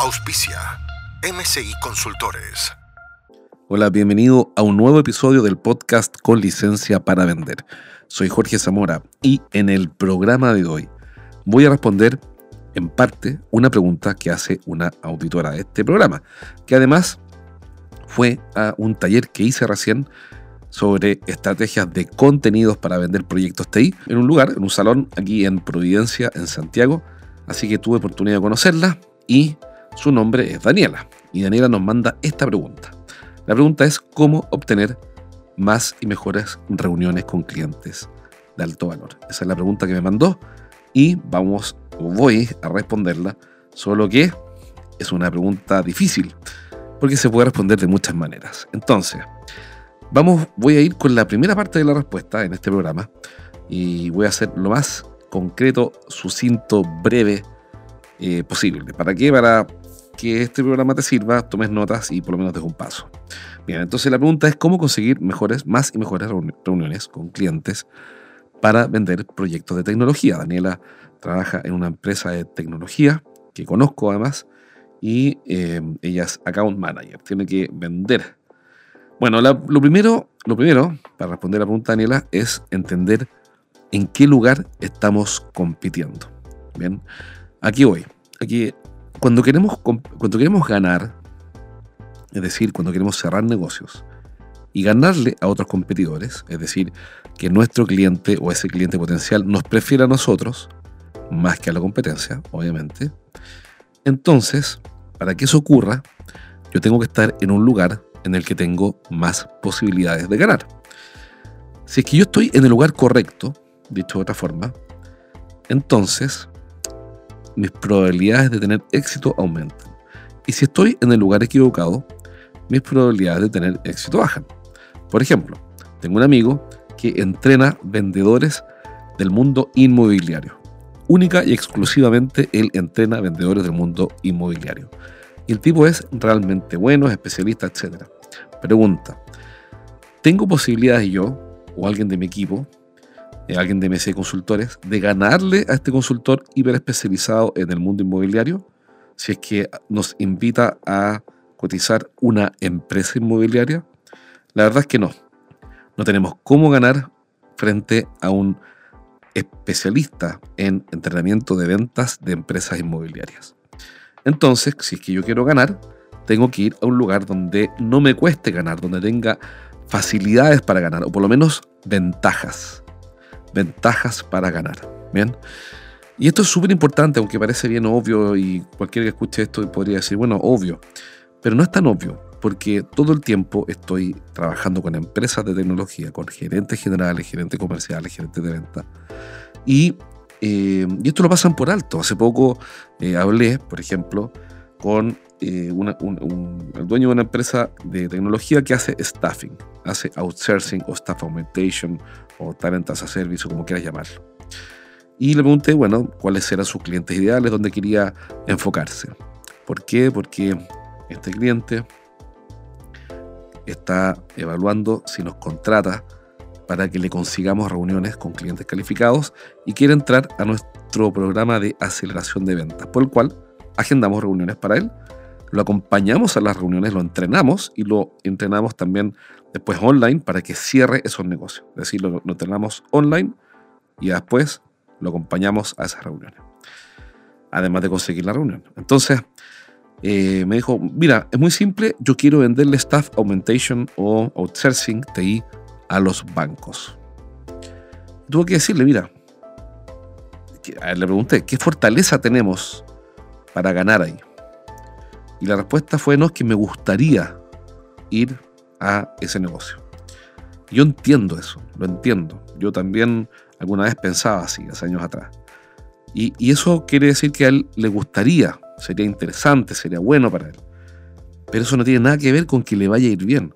Auspicia MCI Consultores. Hola, bienvenido a un nuevo episodio del podcast con licencia para vender. Soy Jorge Zamora y en el programa de hoy voy a responder en parte una pregunta que hace una auditora de este programa, que además fue a un taller que hice recién sobre estrategias de contenidos para vender proyectos TI en un lugar, en un salón aquí en Providencia, en Santiago. Así que tuve oportunidad de conocerla y su nombre es Daniela. Y Daniela nos manda esta pregunta. La pregunta es cómo obtener más y mejores reuniones con clientes de alto valor. Esa es la pregunta que me mandó y vamos, voy a responderla, solo que es una pregunta difícil porque se puede responder de muchas maneras. Entonces, vamos, voy a ir con la primera parte de la respuesta en este programa y voy a hacer lo más concreto, sucinto, breve eh, posible. ¿Para qué? Para que este programa te sirva, tomes notas y por lo menos des un paso. Bien, entonces la pregunta es cómo conseguir mejores, más y mejores reuniones con clientes para vender proyectos de tecnología. Daniela trabaja en una empresa de tecnología que conozco además y eh, ella es account manager, tiene que vender. Bueno, lo, primero, lo primero, para responder a la pregunta Daniela, es entender en qué lugar estamos compitiendo. Bien, aquí voy. Aquí, cuando queremos, cuando queremos ganar, es decir, cuando queremos cerrar negocios y ganarle a otros competidores, es decir, que nuestro cliente o ese cliente potencial nos prefiera a nosotros, más que a la competencia, obviamente, entonces, para que eso ocurra, yo tengo que estar en un lugar en el que tengo más posibilidades de ganar. Si es que yo estoy en el lugar correcto, dicho de otra forma, entonces mis probabilidades de tener éxito aumentan. Y si estoy en el lugar equivocado, mis probabilidades de tener éxito bajan. Por ejemplo, tengo un amigo que entrena vendedores del mundo inmobiliario única y exclusivamente él entrena vendedores del mundo inmobiliario. Y el tipo es realmente bueno, es especialista, etc. Pregunta, ¿tengo posibilidades yo o alguien de mi equipo, alguien de MC Consultores, de ganarle a este consultor hiper especializado en el mundo inmobiliario? Si es que nos invita a cotizar una empresa inmobiliaria. La verdad es que no. No tenemos cómo ganar frente a un especialista en entrenamiento de ventas de empresas inmobiliarias. Entonces, si es que yo quiero ganar, tengo que ir a un lugar donde no me cueste ganar, donde tenga facilidades para ganar, o por lo menos ventajas. Ventajas para ganar. Bien. Y esto es súper importante, aunque parece bien obvio y cualquiera que escuche esto podría decir, bueno, obvio. Pero no es tan obvio, porque todo el tiempo estoy trabajando con empresas de tecnología, con gerentes generales, gerentes comerciales, gerentes de venta. Y, eh, y esto lo pasan por alto. Hace poco eh, hablé, por ejemplo, con eh, el dueño de una empresa de tecnología que hace staffing, hace outsourcing o staff augmentation o talent as a service o como quieras llamarlo. Y le pregunté, bueno, cuáles eran sus clientes ideales, dónde quería enfocarse. ¿Por qué? Porque este cliente está evaluando si nos contrata para que le consigamos reuniones con clientes calificados y quiere entrar a nuestro programa de aceleración de ventas, por el cual agendamos reuniones para él, lo acompañamos a las reuniones, lo entrenamos y lo entrenamos también después online para que cierre esos negocios. Es decir, lo, entrenamos online y después lo acompañamos a esas reuniones. Además de conseguir la reunión. Entonces, eh, me dijo, mira, es muy simple, yo quiero venderle staff augmentation o outsourcing TI a los bancos. Tuve que decirle, mira, le pregunté, ¿qué fortaleza tenemos para ganar ahí? Y la respuesta fue, no, es que me gustaría ir a ese negocio. Yo entiendo eso, lo entiendo. Yo también alguna vez pensaba así, hace años atrás. Y, eso quiere decir que a él le gustaría sería interesante, sería bueno para él. Pero eso no tiene nada que ver con que le vaya a ir bien.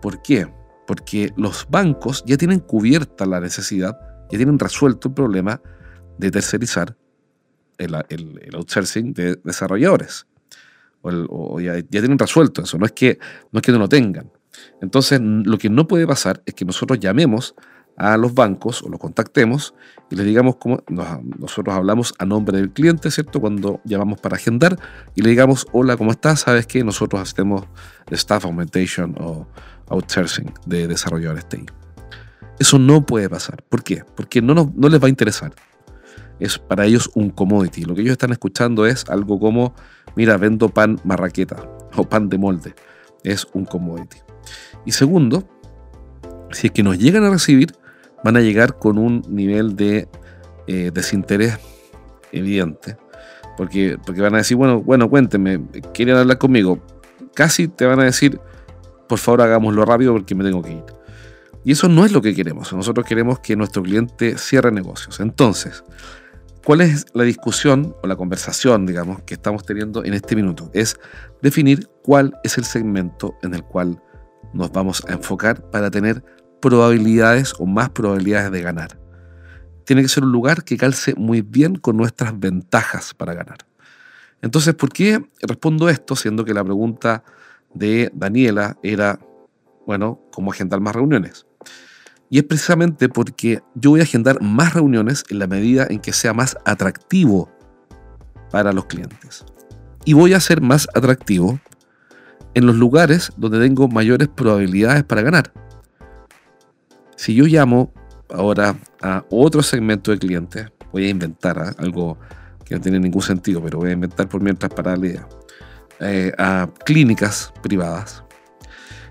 ¿Por qué? Porque los bancos ya tienen cubierta la necesidad, ya tienen resuelto el problema de tercerizar el, outsourcing de desarrolladores. O, ya, tienen resuelto eso, no es, que, no es que no lo tengan. Entonces, lo que no puede pasar es que nosotros llamemos a los bancos o los contactemos y les digamos cómo nosotros hablamos a nombre del cliente, ¿cierto? Cuando llamamos para agendar y le digamos, hola, ¿cómo estás? ¿Sabes que nosotros hacemos staff augmentation o outsourcing de desarrolladores TI? Eso no puede pasar. ¿Por qué? Porque no, no les va a interesar. Es para ellos un commodity. Lo que ellos están escuchando es algo como, mira, vendo pan marraqueta o pan de molde. Es un commodity. Y segundo, si es que nos llegan a recibir, van a llegar con un nivel de eh, desinterés evidente. Porque, porque van a decir, bueno, bueno, cuéntenme, ¿quieren hablar conmigo? Casi te van a decir, por favor hagámoslo rápido porque me tengo que ir. Y eso no es lo que queremos. Nosotros queremos que nuestro cliente cierre negocios. Entonces, ¿cuál es la discusión o la conversación, digamos, que estamos teniendo en este minuto? Es definir cuál es el segmento en el cual nos vamos a enfocar para tener probabilidades o más probabilidades de ganar. Tiene que ser un lugar que calce muy bien con nuestras ventajas para ganar. Entonces, ¿por qué respondo esto siendo que la pregunta de Daniela era, bueno, ¿cómo agendar más reuniones? Y es precisamente porque yo voy a agendar más reuniones en la medida en que sea más atractivo para los clientes. Y voy a ser más atractivo en los lugares donde tengo mayores probabilidades para ganar. Si yo llamo ahora a otro segmento de clientes, voy a inventar ¿ah? algo que no tiene ningún sentido, pero voy a inventar por mientras para la idea, eh, a clínicas privadas.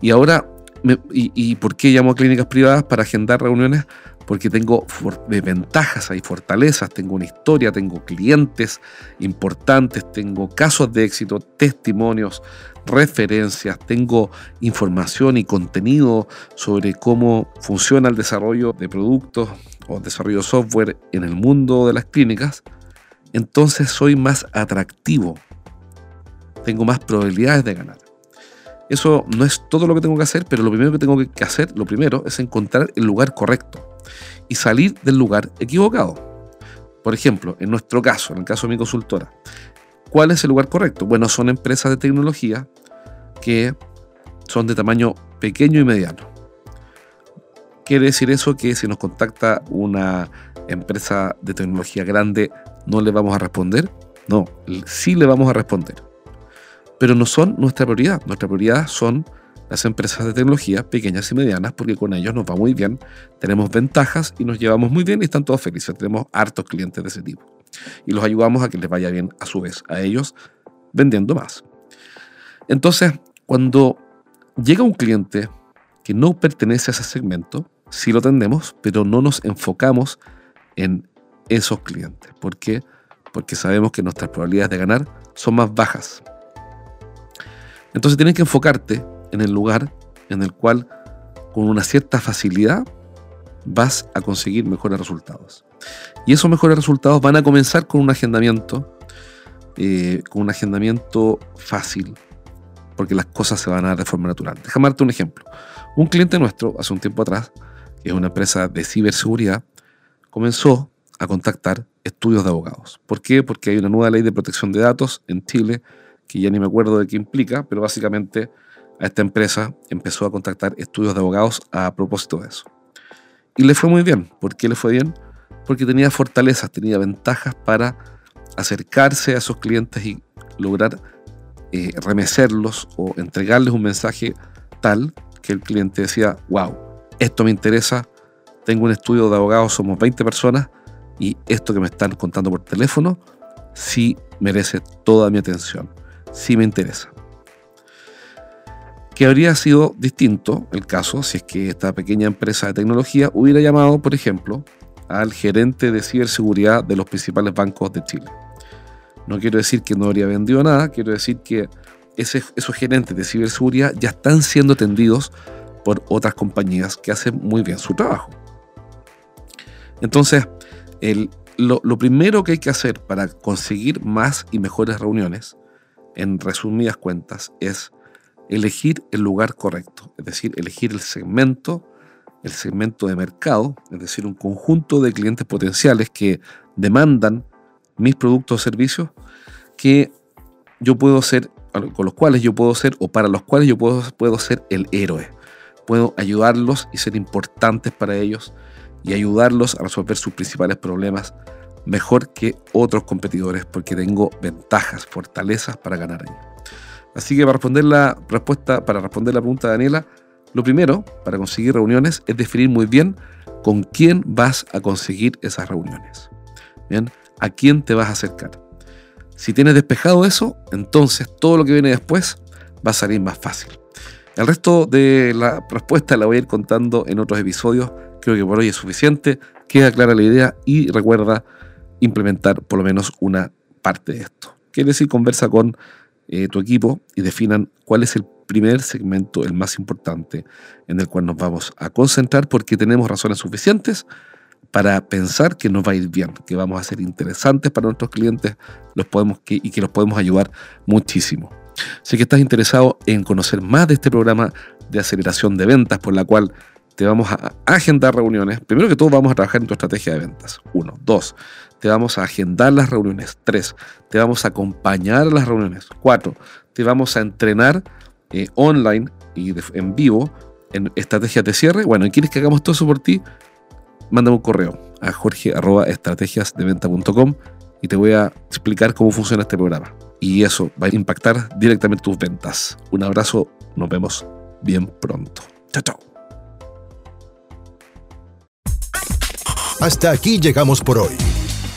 Y ahora, y, ¿y por qué llamo a clínicas privadas? Para agendar reuniones porque tengo ventajas, hay fortalezas, tengo una historia, tengo clientes importantes, tengo casos de éxito, testimonios, referencias, tengo información y contenido sobre cómo funciona el desarrollo de productos o desarrollo de software en el mundo de las clínicas, entonces soy más atractivo, tengo más probabilidades de ganar. Eso no es todo lo que tengo que hacer, pero lo primero que tengo que hacer, lo primero, es encontrar el lugar correcto y salir del lugar equivocado. Por ejemplo, en nuestro caso, en el caso de mi consultora, ¿cuál es el lugar correcto? Bueno, son empresas de tecnología que son de tamaño pequeño y mediano. ¿Quiere decir eso que si nos contacta una empresa de tecnología grande no le vamos a responder? No, sí le vamos a responder. Pero no son nuestra prioridad. Nuestra prioridad son las empresas de tecnología pequeñas y medianas porque con ellos nos va muy bien, tenemos ventajas y nos llevamos muy bien y están todos felices. Tenemos hartos clientes de ese tipo. Y los ayudamos a que les vaya bien a su vez, a ellos vendiendo más. Entonces, cuando llega un cliente que no pertenece a ese segmento, sí lo tendemos, pero no nos enfocamos en esos clientes. ¿Por qué? Porque sabemos que nuestras probabilidades de ganar son más bajas. Entonces tienes que enfocarte en el lugar en el cual con una cierta facilidad vas a conseguir mejores resultados. Y esos mejores resultados van a comenzar con un agendamiento, eh, con un agendamiento fácil, porque las cosas se van a dar de forma natural. Déjame darte un ejemplo. Un cliente nuestro, hace un tiempo atrás, que es una empresa de ciberseguridad, comenzó a contactar estudios de abogados. ¿Por qué? Porque hay una nueva ley de protección de datos en Chile, que ya ni me acuerdo de qué implica, pero básicamente a esta empresa empezó a contactar estudios de abogados a propósito de eso. Y le fue muy bien. ¿Por qué le fue bien? Porque tenía fortalezas, tenía ventajas para acercarse a esos clientes y lograr eh, remecerlos o entregarles un mensaje tal que el cliente decía, wow, esto me interesa, tengo un estudio de abogados, somos 20 personas y esto que me están contando por teléfono sí merece toda mi atención, sí me interesa que habría sido distinto el caso si es que esta pequeña empresa de tecnología hubiera llamado, por ejemplo, al gerente de ciberseguridad de los principales bancos de Chile. No quiero decir que no habría vendido nada, quiero decir que esos gerentes de ciberseguridad ya están siendo atendidos por otras compañías que hacen muy bien su trabajo. Entonces, lo, lo primero que hay que hacer para conseguir más y mejores reuniones, en resumidas cuentas, es elegir el lugar correcto, es decir, elegir el segmento, el segmento de mercado, es decir, un conjunto de clientes potenciales que demandan mis productos o servicios que yo puedo ser, con los cuales yo puedo ser, o para los cuales yo puedo, puedo ser el héroe. Puedo ayudarlos y ser importantes para ellos y ayudarlos a resolver sus principales problemas mejor que otros competidores porque tengo ventajas, fortalezas para ganar ahí. Así que para responder la respuesta, para responder la pregunta de Daniela, lo primero para conseguir reuniones es definir muy bien con quién vas a conseguir esas reuniones. Bien, a quién te vas a acercar. Si tienes despejado eso, entonces todo lo que viene después va a salir más fácil. El resto de la respuesta la voy a ir contando en otros episodios. Creo que por hoy es suficiente. Queda clara la idea y recuerda implementar por lo menos una parte de esto. Quiere decir, conversa con eh, tu equipo y definan cuál es el primer segmento, el más importante, en el cual nos vamos a concentrar porque tenemos razones suficientes para pensar que nos va a ir bien, que vamos a ser interesantes para nuestros clientes los podemos, y que los podemos ayudar muchísimo. Si que estás interesado en conocer más de este programa de aceleración de ventas por la cual te vamos a agendar reuniones. Primero que todo vamos a trabajar en tu estrategia de ventas. Uno. Dos. Te vamos a agendar las reuniones. Tres. Te vamos a acompañar a las reuniones. Cuatro. Te vamos a entrenar eh, online y en vivo en estrategias de cierre. Bueno, ¿y quieres que hagamos todo eso por ti? Mándame un correo a jorge.estrategiasdeventa.com y te voy a explicar cómo funciona este programa. Y eso va a impactar directamente tus ventas. Un abrazo, nos vemos bien pronto. Chao, chao. Hasta aquí llegamos por hoy.